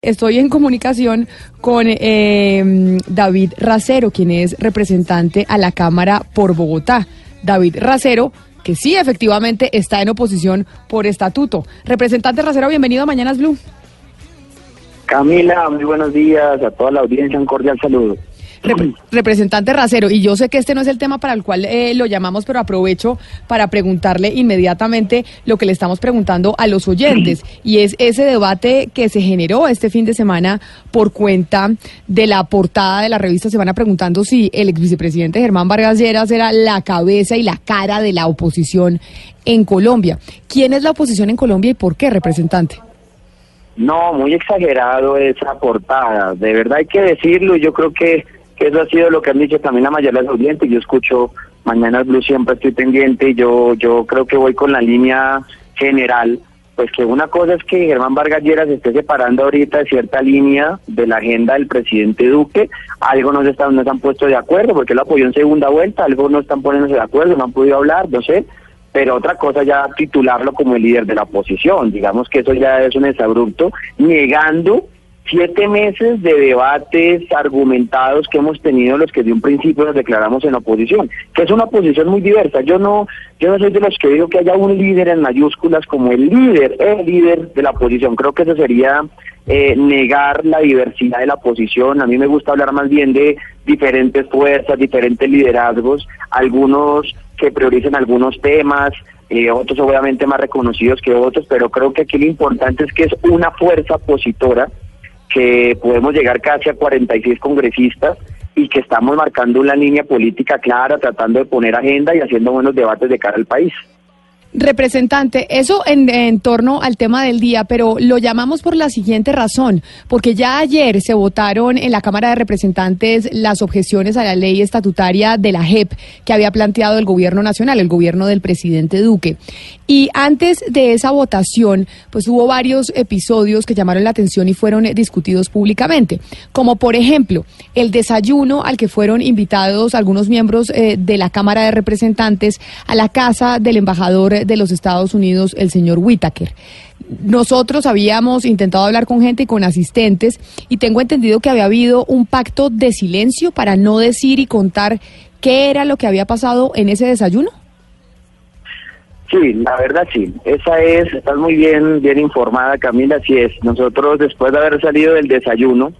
Estoy en comunicación con eh, David Racero, quien es representante a la Cámara por Bogotá. David Racero, que sí, efectivamente está en oposición por estatuto. Representante Racero, bienvenido a Mañanas Blue. Camila, muy buenos días a toda la audiencia, un cordial saludo. Rep- representante Racero, y yo sé que este no es el tema para el cual eh, lo llamamos, pero aprovecho para preguntarle inmediatamente lo que le estamos preguntando a los oyentes, y es ese debate que se generó este fin de semana por cuenta de la portada de la revista Semana preguntando si el ex vicepresidente Germán Vargas Lleras era la cabeza y la cara de la oposición en Colombia. ¿Quién es la oposición en Colombia y por qué, representante? No, muy exagerado esa portada, de verdad hay que decirlo y yo creo que, eso ha sido lo que han dicho también la mayoría de los oyentes, yo escucho Mañana Blue siempre estoy pendiente yo, yo creo que voy con la línea general, pues que una cosa es que Germán Vargas Lleras se esté separando ahorita de cierta línea de la agenda del presidente Duque, algo no se, están, no se han puesto de acuerdo, porque él apoyó en segunda vuelta, algo no están poniéndose de acuerdo, no han podido hablar, no sé, pero otra cosa ya titularlo como el líder de la oposición, digamos que eso ya es un exabrupto, negando siete meses de debates argumentados que hemos tenido los que de un principio nos declaramos en oposición, que es una oposición muy diversa. Yo no, yo no soy de los que digo que haya un líder en mayúsculas como el líder, el líder de la oposición. Creo que eso sería eh, negar la diversidad de la oposición. A mí me gusta hablar más bien de diferentes fuerzas, diferentes liderazgos, algunos que prioricen algunos temas, eh, otros obviamente más reconocidos que otros, pero creo que aquí lo importante es que es una fuerza opositora que podemos llegar casi a 46 congresistas y que estamos marcando una línea política clara, tratando de poner agenda y haciendo buenos debates de cara al país. Representante, eso en, torno al tema del día, pero lo llamamos por la siguiente razón, porque ya ayer se votaron en la Cámara de Representantes las objeciones a la ley estatutaria de la JEP que había planteado el gobierno nacional, el gobierno del presidente Duque. Y antes de esa votación, pues hubo varios episodios que llamaron la atención y fueron discutidos públicamente, como por ejemplo el desayuno al que fueron invitados algunos miembros eh, de la Cámara de Representantes a la casa del embajador de los Estados Unidos, el señor Whitaker. Nosotros habíamos intentado hablar con gente y con asistentes y tengo entendido que había habido un pacto de silencio para no decir y contar qué era lo que había pasado en ese desayuno. Sí, la verdad sí. Esa es, estás muy bien, bien informada, Camila. Así es. Nosotros, después de haber salido del desayuno,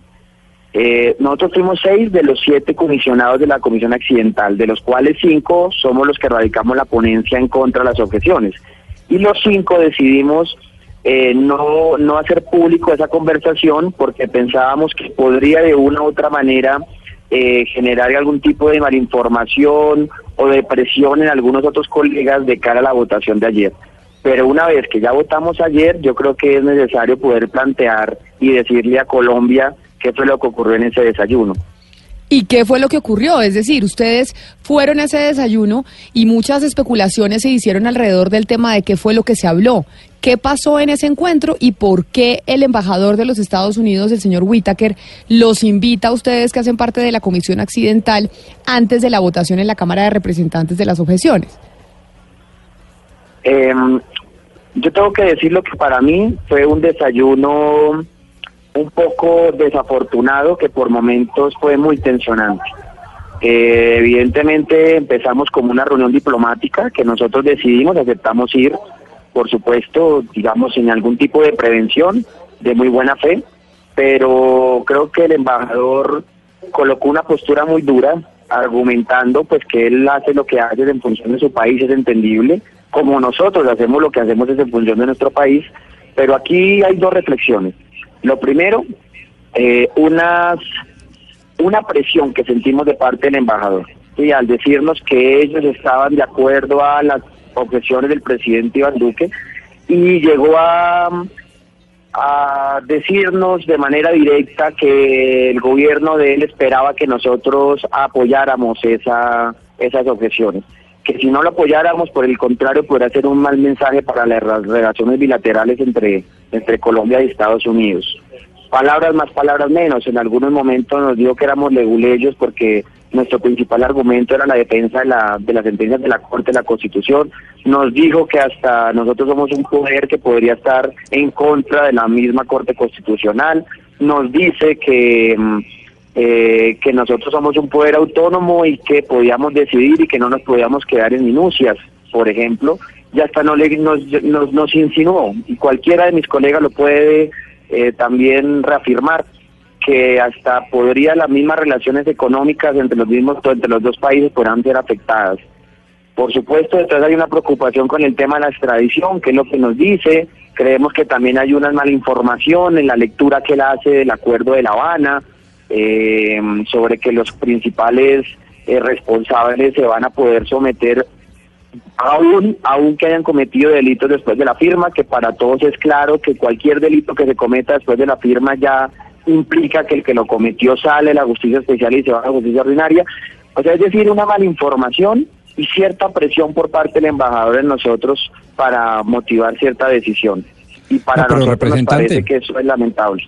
eh, nosotros fuimos seis de los siete comisionados de la Comisión Accidental, de los cuales cinco somos los que radicamos la ponencia en contra de las objeciones. Y los cinco decidimos eh, no, no hacer público esa conversación porque pensábamos que podría de una u otra manera eh, generar algún tipo de malinformación o de presión en algunos otros colegas de cara a la votación de ayer. Pero una vez que ya votamos ayer, yo creo que es necesario poder plantear y decirle a Colombia qué fue lo que ocurrió en ese desayuno. ¿Y qué fue lo que ocurrió? Es decir, ustedes fueron a ese desayuno y muchas especulaciones se hicieron alrededor del tema de qué fue lo que se habló. ¿Qué pasó en ese encuentro y por qué el embajador de los Estados Unidos, el señor Whitaker, los invita a ustedes que hacen parte de la Comisión Accidental antes de la votación en la Cámara de Representantes de las objeciones? Eh, yo tengo que decir lo que para mí fue un desayuno un poco desafortunado que por momentos fue muy tensionante. Eh, evidentemente empezamos como una reunión diplomática que nosotros decidimos, aceptamos ir, por supuesto, digamos, sin algún tipo de prevención, de muy buena fe, pero creo que el embajador colocó una postura muy dura, argumentando pues que él hace lo que hace en función de su país, es entendible, como nosotros hacemos lo que hacemos es en función de nuestro país, pero aquí hay dos reflexiones. Lo primero, eh, unas, una presión que sentimos de parte del embajador, y al decirnos que ellos estaban de acuerdo a las objeciones del presidente Iván Duque, y llegó a, decirnos de manera directa que el gobierno de él esperaba que nosotros apoyáramos esa, esas objeciones. Que si no lo apoyáramos, por el contrario, podría ser un mal mensaje para las relaciones bilaterales entre, entre Colombia y Estados Unidos. Palabras más, palabras menos. En algunos momentos nos dijo que éramos leguleyos porque nuestro principal argumento era la defensa de la, de las sentencias de la Corte de la Constitución. Nos dijo que hasta nosotros somos un poder que podría estar en contra de la misma Corte Constitucional. Nos dice que, mm, eh, que nosotros somos un poder autónomo y que podíamos decidir y que no nos podíamos quedar en minucias, por ejemplo. Y hasta no le, nos, nos, nos insinuó, y cualquiera de mis colegas lo puede eh, también reafirmar que hasta podría las mismas relaciones económicas entre los mismos entre los dos países podrán ser afectadas. Por supuesto, detrás hay una preocupación con el tema de la extradición, que es lo que nos dice. Creemos que también hay una mala información en la lectura que él hace del acuerdo de La Habana, eh, sobre que los principales eh, responsables se van a poder someter aún, aún que hayan cometido delitos después de la firma, que para todos es claro que cualquier delito que se cometa después de la firma ya implica que el que lo cometió sale de la justicia especial y se va a la justicia ordinaria. O sea, es decir, una mala información y cierta presión por parte del embajador en nosotros para motivar cierta decisión. Y para nosotros nos parece que eso es lamentable.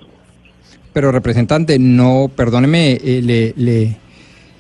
Pero representante, no, perdóneme, eh, le,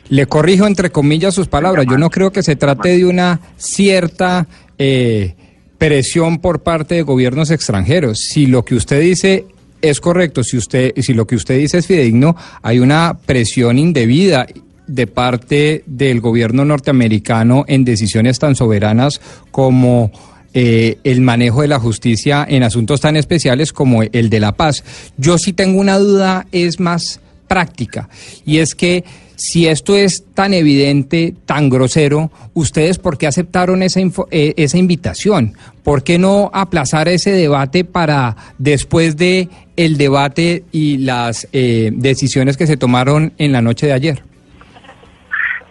le, corrijo entre comillas sus palabras. Yo no creo que se trate de una cierta eh, presión por parte de gobiernos extranjeros. Si lo que usted dice es correcto, si usted, si lo que usted dice es fidedigno, hay una presión indebida de parte del gobierno norteamericano en decisiones tan soberanas como eh, el manejo de la justicia en asuntos tan especiales como el de la paz. Yo sí tengo una duda, es más práctica, y es que si esto es tan evidente, tan grosero, ¿ustedes por qué aceptaron esa, eh, esa invitación? ¿Por qué no aplazar ese debate para después de el debate y las eh, decisiones que se tomaron en la noche de ayer?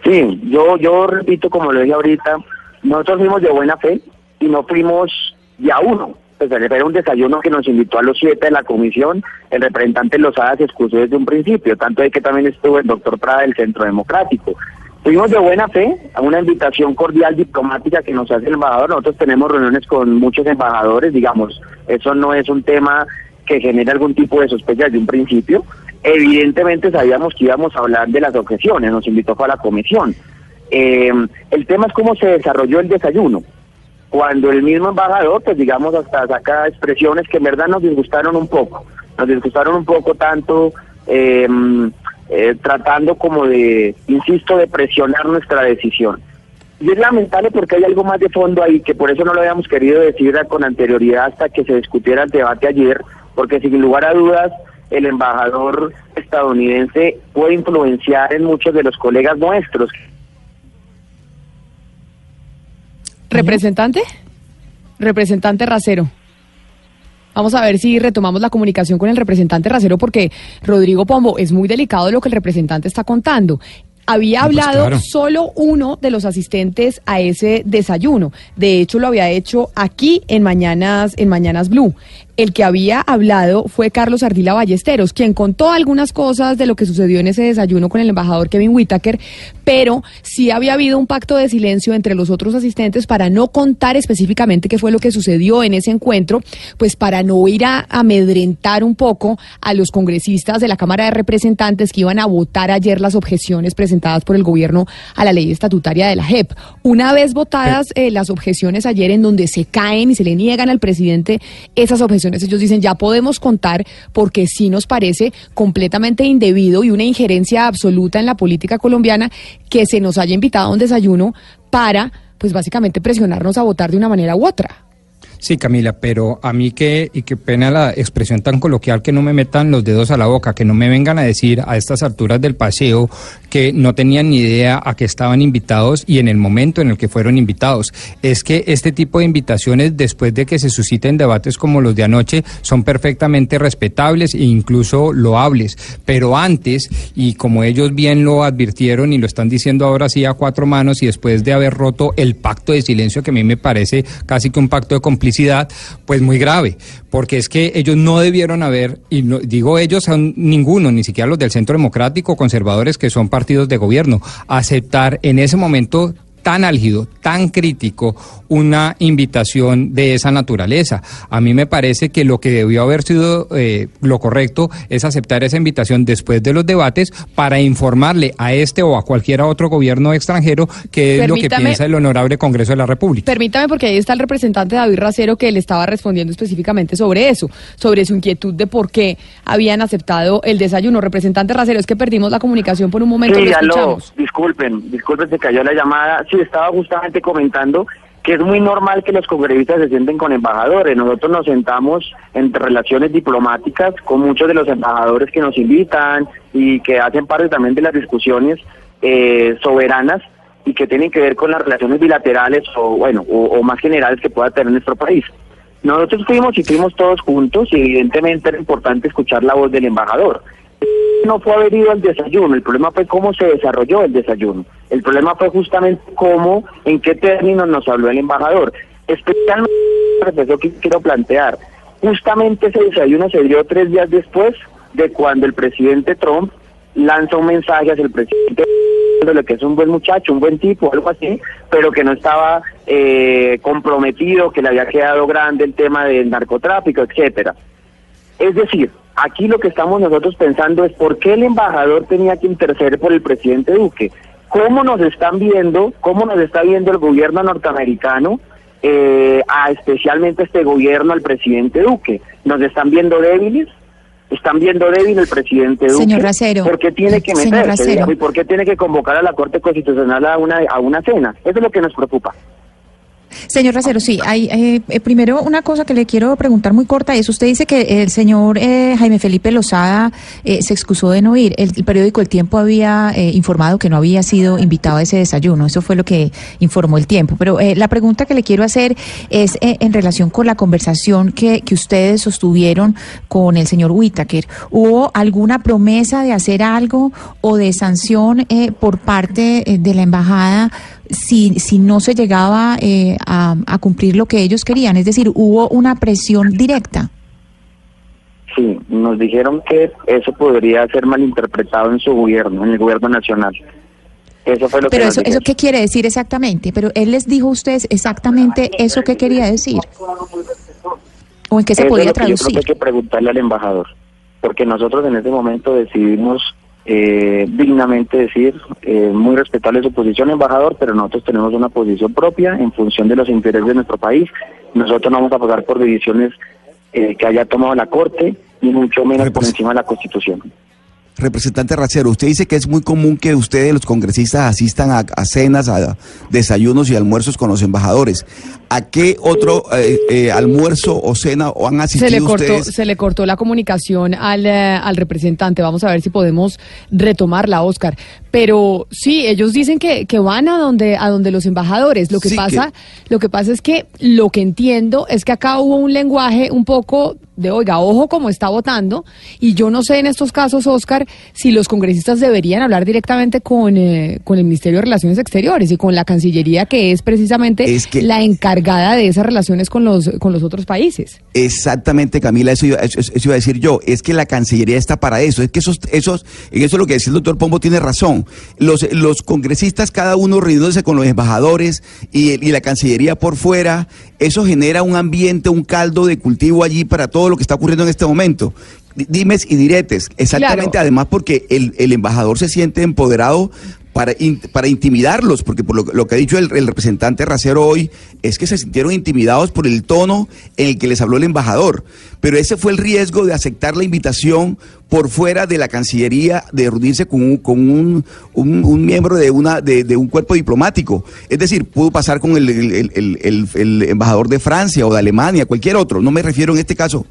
Sí, yo, yo repito, como lo dije ahorita, nosotros fuimos de buena fe y no fuimos ya uno pues era un desayuno que nos invitó a los siete de la comisión, el representante Lozada se excusó desde un principio, tanto de que también estuvo el doctor Prada del Centro Democrático. Fuimos de buena fe a una invitación cordial diplomática que nos hace el embajador. Nosotros tenemos reuniones con muchos embajadores, digamos, eso no es un tema que genere algún tipo de sospecha desde un principio. Evidentemente sabíamos que íbamos a hablar de las objeciones, nos invitó a la comisión. Eh, el tema es cómo se desarrolló el desayuno cuando el mismo embajador, pues digamos, hasta saca expresiones que en verdad nos disgustaron un poco, nos disgustaron un poco tanto em, eh, tratando como de, insisto, de presionar nuestra decisión. Y es lamentable porque hay algo más de fondo ahí, que por eso no lo habíamos querido decir con anterioridad hasta que se discutiera el debate ayer, porque sin lugar a dudas el embajador estadounidense puede influenciar en muchos de los colegas nuestros ¿Representante? Representante Racero. Vamos a ver si retomamos la comunicación con el representante Racero porque Rodrigo Pombo es muy delicado lo que el representante está contando había pues hablado solo uno de los asistentes a ese desayuno. De hecho, lo había hecho aquí en Mañanas, en Mañanas Blue. El que había hablado fue Carlos Ardila Ballesteros, quien contó algunas cosas de lo que sucedió en ese desayuno con el embajador Kevin Whitaker, pero sí había habido un pacto de silencio entre los otros asistentes para no contar específicamente qué fue lo que sucedió en ese encuentro, pues para no ir a amedrentar un poco a los congresistas de la Cámara de Representantes que iban a votar ayer las objeciones presentadas por el gobierno a la ley estatutaria de la JEP. Una vez votadas eh, las objeciones ayer en donde se caen y se le niegan al presidente esas objeciones, ellos dicen ya podemos contar porque sí nos parece completamente indebido y una injerencia absoluta en la política colombiana que se nos haya invitado a un desayuno para, pues básicamente presionarnos a votar de una manera u otra. Sí, Camila, pero a mí que, y qué pena la expresión tan coloquial, que no me metan los dedos a la boca, que no me vengan a decir a estas alturas del paseo que no tenían ni idea a qué estaban invitados y en el momento en el que fueron invitados. Es que este tipo de invitaciones, después de que se susciten debates como los de anoche, son perfectamente respetables e incluso loables. Pero antes, y como ellos bien lo advirtieron y lo están diciendo ahora sí a cuatro manos y después de haber roto el pacto de silencio, que a mí me parece casi que un pacto de complicidad, pues muy grave, porque es que ellos no debieron haber, y no, digo ellos, son ninguno, ni siquiera los del Centro Democrático, conservadores que son partidos de gobierno, aceptar en ese momento tan álgido, tan crítico, una invitación de esa naturaleza. A mí me parece que lo que debió haber sido eh, lo correcto es aceptar esa invitación después de los debates para informarle a este o a cualquier otro gobierno extranjero qué es lo que piensa el honorable Congreso de la República. Permítame, porque ahí está el representante David Racero que le estaba respondiendo específicamente sobre eso, sobre su inquietud de por qué habían aceptado el desayuno. Representante Racero, es que perdimos la comunicación por un momento. Sí, aló, disculpen, disculpen, se cayó la llamada. Sí, estaba justamente comentando que es muy normal que los congresistas se sienten con embajadores. Nosotros nos sentamos en relaciones diplomáticas con muchos de los embajadores que nos invitan y que hacen parte también de las discusiones eh, soberanas y que tienen que ver con las relaciones bilaterales o bueno o, más generales que pueda tener nuestro país. Nosotros fuimos y fuimos todos juntos y evidentemente era importante escuchar la voz del embajador no fue haber ido al desayuno, el problema fue cómo se desarrolló el desayuno. El problema fue justamente cómo, en qué términos nos habló el embajador. Especialmente, lo que quiero plantear, justamente ese desayuno se dio tres días después de cuando el presidente Trump lanza un mensaje hacia el presidente de que es un buen muchacho, un buen tipo, algo así, pero que no estaba eh, comprometido, que le había quedado grande el tema del narcotráfico, etcétera. Es decir, Aquí lo que estamos nosotros pensando es por qué el embajador tenía que interceder por el presidente Duque. ¿Cómo nos están viendo, cómo nos está viendo el gobierno norteamericano, eh, a especialmente este gobierno, al presidente Duque? ¿Nos están viendo débiles? ¿Están viendo débil el presidente Duque? Señor Racero. ¿Por qué tiene que meterse? ¿Y por qué tiene que convocar a la Corte Constitucional a una, a una cena? Eso es lo que nos preocupa. Señor Racero, sí, hay, eh, eh, primero una cosa que le quiero preguntar muy corta es, usted dice que el señor eh, Jaime Felipe Lozada se excusó de no ir. El, periódico El Tiempo había informado que no había sido invitado a ese desayuno, eso fue lo que informó El Tiempo. Pero la pregunta que le quiero hacer es en relación con la conversación que, que ustedes sostuvieron con el señor Whittaker. ¿Hubo alguna promesa de hacer algo o de sanción por parte de la embajada? Si, si no se llegaba eh, a, a cumplir lo que ellos querían? Es decir, ¿hubo una presión directa? Sí, nos dijeron que eso podría ser malinterpretado en su gobierno, en el gobierno nacional. Eso fue lo Pero que eso, ¿eso qué quiere decir exactamente? Pero él les dijo a ustedes exactamente eso que quería decir. ¿O en qué se podía traducir? Yo creo que hay que preguntarle al embajador, porque nosotros en ese momento decidimos eh, dignamente decir, eh, muy respetable su posición, embajador, pero nosotros tenemos una posición propia en función de los intereses de nuestro país. Nosotros no vamos a pagar por decisiones eh, que haya tomado la Corte, ni mucho menos por encima de la Constitución. Representante Racero, usted dice que es muy común que ustedes, los congresistas, asistan a, cenas, a desayunos y almuerzos con los embajadores. ¿A qué otro eh, eh, almuerzo o cena o han asistido se le cortó, ustedes? Se le cortó la comunicación al, eh, al representante. Vamos a ver si podemos retomarla, Oscar. Pero sí, ellos dicen que, que van a donde, a donde los embajadores. Lo que pasa, lo que pasa es que lo que entiendo es que acá hubo un lenguaje un poco de, oiga, ojo como está votando, y yo no sé en estos casos, Oscar, si los congresistas deberían hablar directamente con, eh, con el Ministerio de Relaciones Exteriores y con la Cancillería, que es precisamente la encargada de esas relaciones con los, con los otros países. Exactamente, Camila, eso iba, eso, iba a decir yo, es que la Cancillería está para eso, es que esos, esos, en eso lo que decía el doctor Pombo tiene razón, los, los congresistas, cada uno reuniéndose con los embajadores y, y la Cancillería por fuera, eso genera un ambiente, un caldo de cultivo allí para todo lo que está ocurriendo en este momento. Dimes y diretes, exactamente, además porque el, el embajador se siente empoderado para, para intimidarlos, porque por lo, que ha dicho el, representante Racero hoy es que se sintieron intimidados por el tono en el que les habló el embajador. Pero ese fue el riesgo de aceptar la invitación por fuera de la Cancillería, de reunirse con un, con un, un, miembro de, una, de, un cuerpo diplomático. Es decir, pudo pasar con el, el, embajador de Francia o de Alemania, cualquier otro. No me refiero en este caso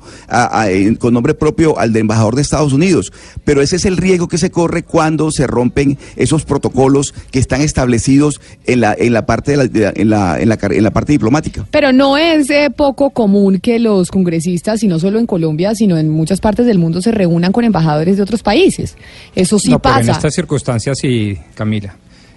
con nombre propio al de embajador de Estados Unidos. Pero ese es el riesgo que se corre cuando se rompen esos protocolos protocolos que están establecidos en la, en la parte de la, en la, en la, en la parte diplomática. Pero no es eh, poco común que los congresistas, y no solo en Colombia, sino en muchas partes del mundo, se reúnan con embajadores de otros países. Eso sí pasa. en estas circunstancias sí, Camila.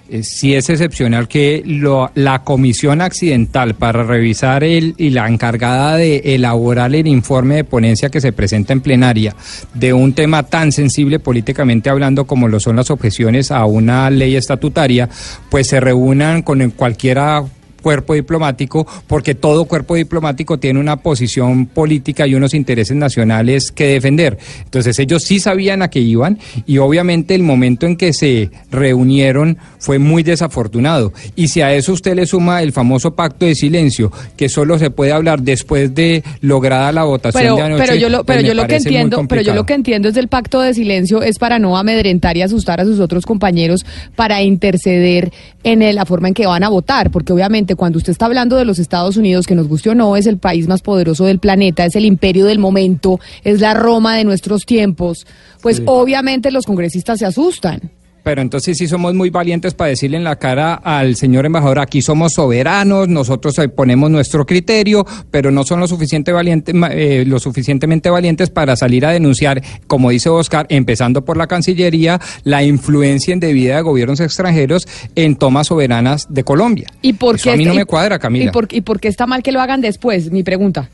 eh, sí es excepcional que lo, la comisión accidental para revisar el, y la encargada de elaborar el informe de ponencia que se presenta en plenaria de un tema tan sensible políticamente hablando como lo son las objeciones a una ley estatutaria, pues se reúnan con cualquiera cuerpo diplomático, porque todo cuerpo diplomático tiene una posición política y unos intereses nacionales que defender. Entonces ellos sí sabían a qué iban y obviamente el momento en que se reunieron fue muy desafortunado. Y si a eso usted le suma el famoso pacto de silencio, que solo se puede hablar después de lograda la votación de anoche. Pero yo lo, pues pero yo lo que parece muy entiendo, pero yo lo que entiendo es del pacto de silencio es para no amedrentar y asustar a sus otros compañeros para interceder en la forma en que van a votar, porque obviamente cuando usted está hablando de los Estados Unidos, que nos guste o no, es el país más poderoso del planeta, es el imperio del momento, es la Roma de nuestros tiempos, pues Sí. obviamente los congresistas se asustan. Pero entonces sí somos muy valientes para decirle en la cara al señor embajador, aquí somos soberanos, nosotros ponemos nuestro criterio, pero no son lo, suficiente valiente, eh, lo suficientemente valientes para salir a denunciar, como dice Oscar, empezando por la Cancillería, la influencia indebida de gobiernos extranjeros en tomas soberanas de Colombia. ¿Y por Eso qué a mí no me cuadra, Camila. ¿Y por, ¿Y por qué está mal que lo hagan después? Mi pregunta.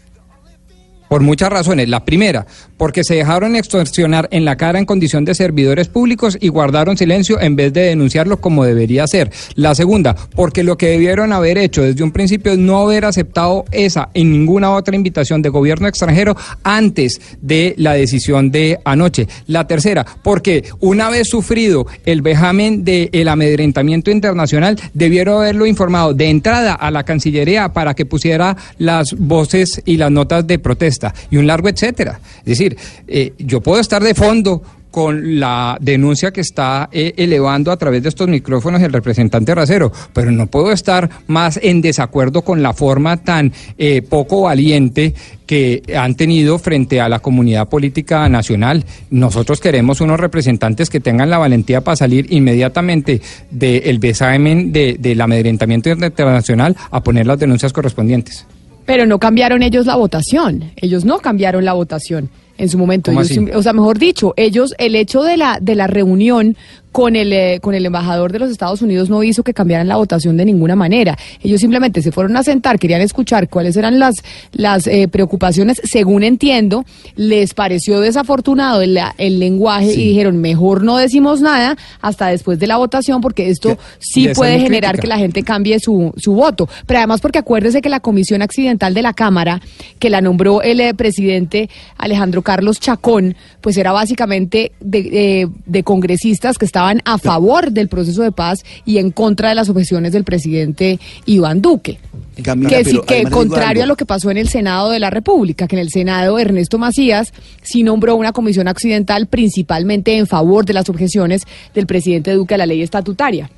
Por muchas razones. La primera, porque se dejaron extorsionar en la cara en condición de servidores públicos y guardaron silencio en vez de denunciarlo como debería ser. La segunda, porque lo que debieron haber hecho desde un principio es no haber aceptado esa y ninguna otra invitación de gobierno extranjero antes de la decisión de anoche. La tercera, porque una vez sufrido el vejamen del amedrentamiento internacional, debieron haberlo informado de entrada a la Cancillería para que pusiera las voces y las notas de protesta y un largo etcétera. Es decir, eh, yo puedo estar de fondo con la denuncia que está eh, elevando a través de estos micrófonos el representante Racero, pero no puedo estar más en desacuerdo con la forma tan eh, poco valiente que han tenido frente a la comunidad política nacional. Nosotros queremos unos representantes que tengan la valentía para salir inmediatamente del besamen de, del amedrentamiento internacional a poner las denuncias correspondientes. Pero no cambiaron ellos la votación. Ellos no cambiaron la votación en su momento. ¿Cómo Ellos o sea, mejor dicho, ellos, el hecho de la, de la reunión con el, eh, con el embajador de los Estados Unidos no hizo que cambiaran la votación de ninguna manera. Ellos simplemente se fueron a sentar, querían escuchar cuáles eran las, las eh, preocupaciones, según entiendo, les pareció desafortunado el, el lenguaje y dijeron, mejor no decimos nada hasta después de la votación porque esto Que- sí puede generar crítica. que la gente cambie su, su voto. Pero además porque acuérdese que la comisión accidental de la Cámara, que la nombró el eh, presidente Alejandro Carlos Chacón, pues era básicamente de, de- de congresistas que estaban a favor del proceso de paz y en contra de las objeciones del presidente Iván Duque. Camila, que sí, que contrario a lo que pasó en el Senado de la República, que en el Senado Ernesto Macías sí nombró una comisión accidental principalmente en favor de las objeciones del presidente Duque a la ley estatutaria.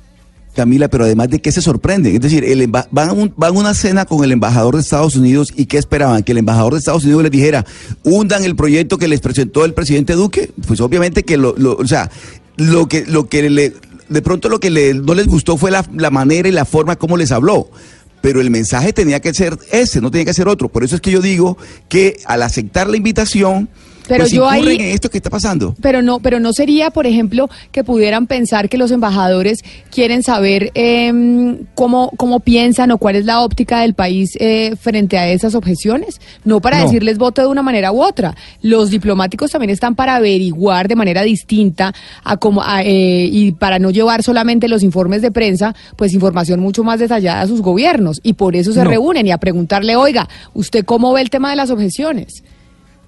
Camila, pero además de qué se sorprenden. Es decir, el emba- van, a un- van a una cena con el embajador de Estados Unidos y ¿qué esperaban? Que el embajador de Estados Unidos les dijera, hundan el proyecto que les presentó el presidente Duque. Pues obviamente que lo, lo- o sea, lo que, lo que le, de pronto lo que no les gustó fue la, la manera y la forma como les habló. Pero el mensaje tenía que ser ese, no tenía que ser otro. Por eso es que yo digo que al aceptar la invitación, Pero pues yo ahí- incurren en esto que está pasando. Pero no, pero no sería, por ejemplo, que pudieran pensar que los embajadores quieren saber em, cómo, cómo piensan o cuál es la óptica del país eh, frente a esas objeciones. No para No. decirles vote de una manera u otra. Los diplomáticos también están para averiguar de manera distinta a cómo, a, eh, y para no llevar solamente los informes de prensa, pues información mucho más detallada a sus gobiernos. Y por eso se No. reúnen y a preguntarle, oiga, ¿usted cómo ve el tema de las objeciones?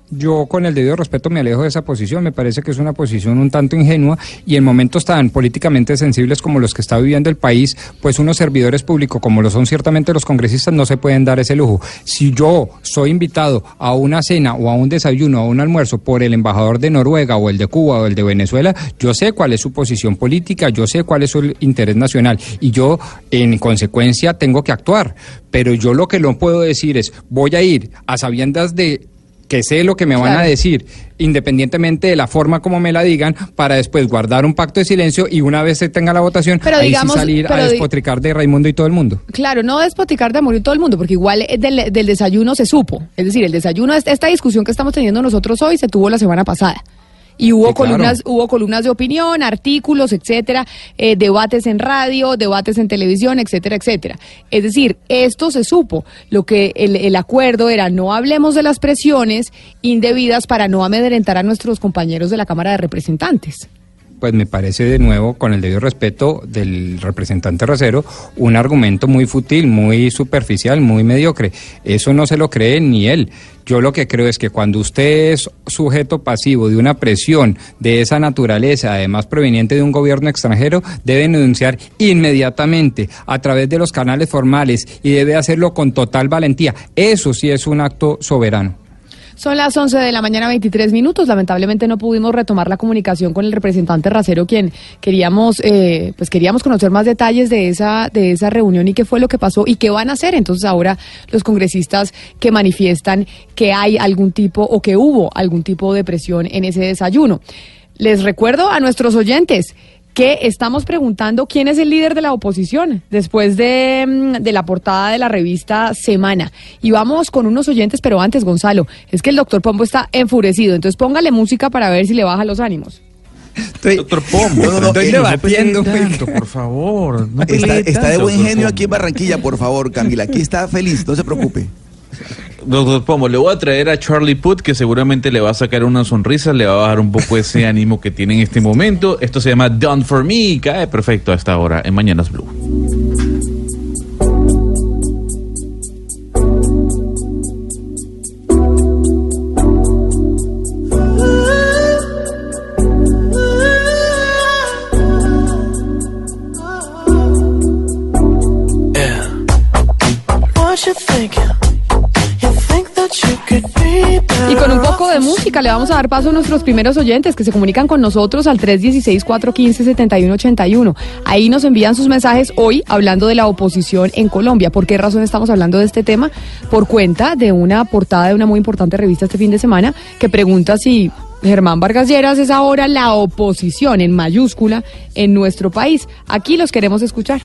Yo con el debido respeto me alejo de esa posición, me parece que es una posición un tanto ingenua y en momentos tan políticamente sensibles como los que está viviendo el país, pues unos servidores públicos como lo son ciertamente los congresistas no se pueden dar ese lujo. Si yo soy invitado a una cena o a un desayuno o a un almuerzo por el embajador de Noruega o el de Cuba o el de Venezuela, yo sé cuál es su posición política, yo sé cuál es su interés nacional y yo en consecuencia tengo que actuar. Pero yo lo que no puedo decir es voy a ir a sabiendas de que sé lo que me van a decir, independientemente de la forma como me la digan, para después guardar un pacto de silencio y una vez se tenga la votación, Pero ahí digamos- sí salir pero a despotricar de Raimundo y todo el mundo. Claro, no despoticar de morir todo el mundo, porque igual eh, del, del desayuno se supo. Es decir, el desayuno, esta discusión que estamos teniendo nosotros hoy se tuvo la semana pasada. Y hubo Sí, claro. columnas, hubo columnas de opinión, artículos, etcétera, eh, debates en radio, debates en televisión, etcétera, etcétera. Es decir, esto se supo. Lo que el, el acuerdo era no hablemos de las presiones indebidas para no amedrentar a nuestros compañeros de la Cámara de Representantes. Pues me parece de nuevo, con el debido respeto del representante Racero, un argumento muy fútil, muy superficial, muy mediocre. Eso no se lo cree ni él. Yo lo que creo es que cuando usted es sujeto pasivo de una presión de esa naturaleza, además proveniente de un gobierno extranjero, debe denunciar inmediatamente a través de los canales formales y debe hacerlo con total valentía. Eso sí es un acto soberano. Son las 11 de la mañana, 23 minutos. Lamentablemente no pudimos retomar la comunicación con el representante Racero, quien queríamos, eh, pues queríamos conocer más detalles de esa, de esa reunión y qué fue lo que pasó y qué van a hacer. Entonces ahora los congresistas que manifiestan que hay algún tipo o que hubo algún tipo de presión en ese desayuno. Les recuerdo a nuestros oyentes que estamos preguntando quién es el líder de la oposición después de, mm, de la portada de la revista Semana. Y vamos con unos oyentes, pero antes, Gonzalo, es que el doctor Pombo está enfurecido, entonces póngale música para ver si le baja los ánimos. Estoy- Doctor Pombo, No, no, no, Estoy debatiendo, no pelee tanto, por favor. No Está, está de buen genio aquí en Barranquilla, por favor, Camila. Aquí está feliz, no se preocupe. Doctor Pombo, le voy a traer a Charlie Puth, que seguramente le va a sacar una sonrisa, le va a bajar un poco ese ánimo que tiene en este momento. Esto se llama Done For Me y cae perfecto a esta hora en Mañanas Blue. Le vamos a dar paso a nuestros primeros oyentes que se comunican con nosotros al 316-415-7181. Ahí nos envían sus mensajes hoy hablando de la oposición en Colombia. ¿Por qué razón estamos hablando de este tema? Por cuenta de una portada de una muy importante revista este fin de semana que pregunta si Germán Vargas Lleras es ahora la oposición en mayúscula en nuestro país. Aquí los queremos escuchar.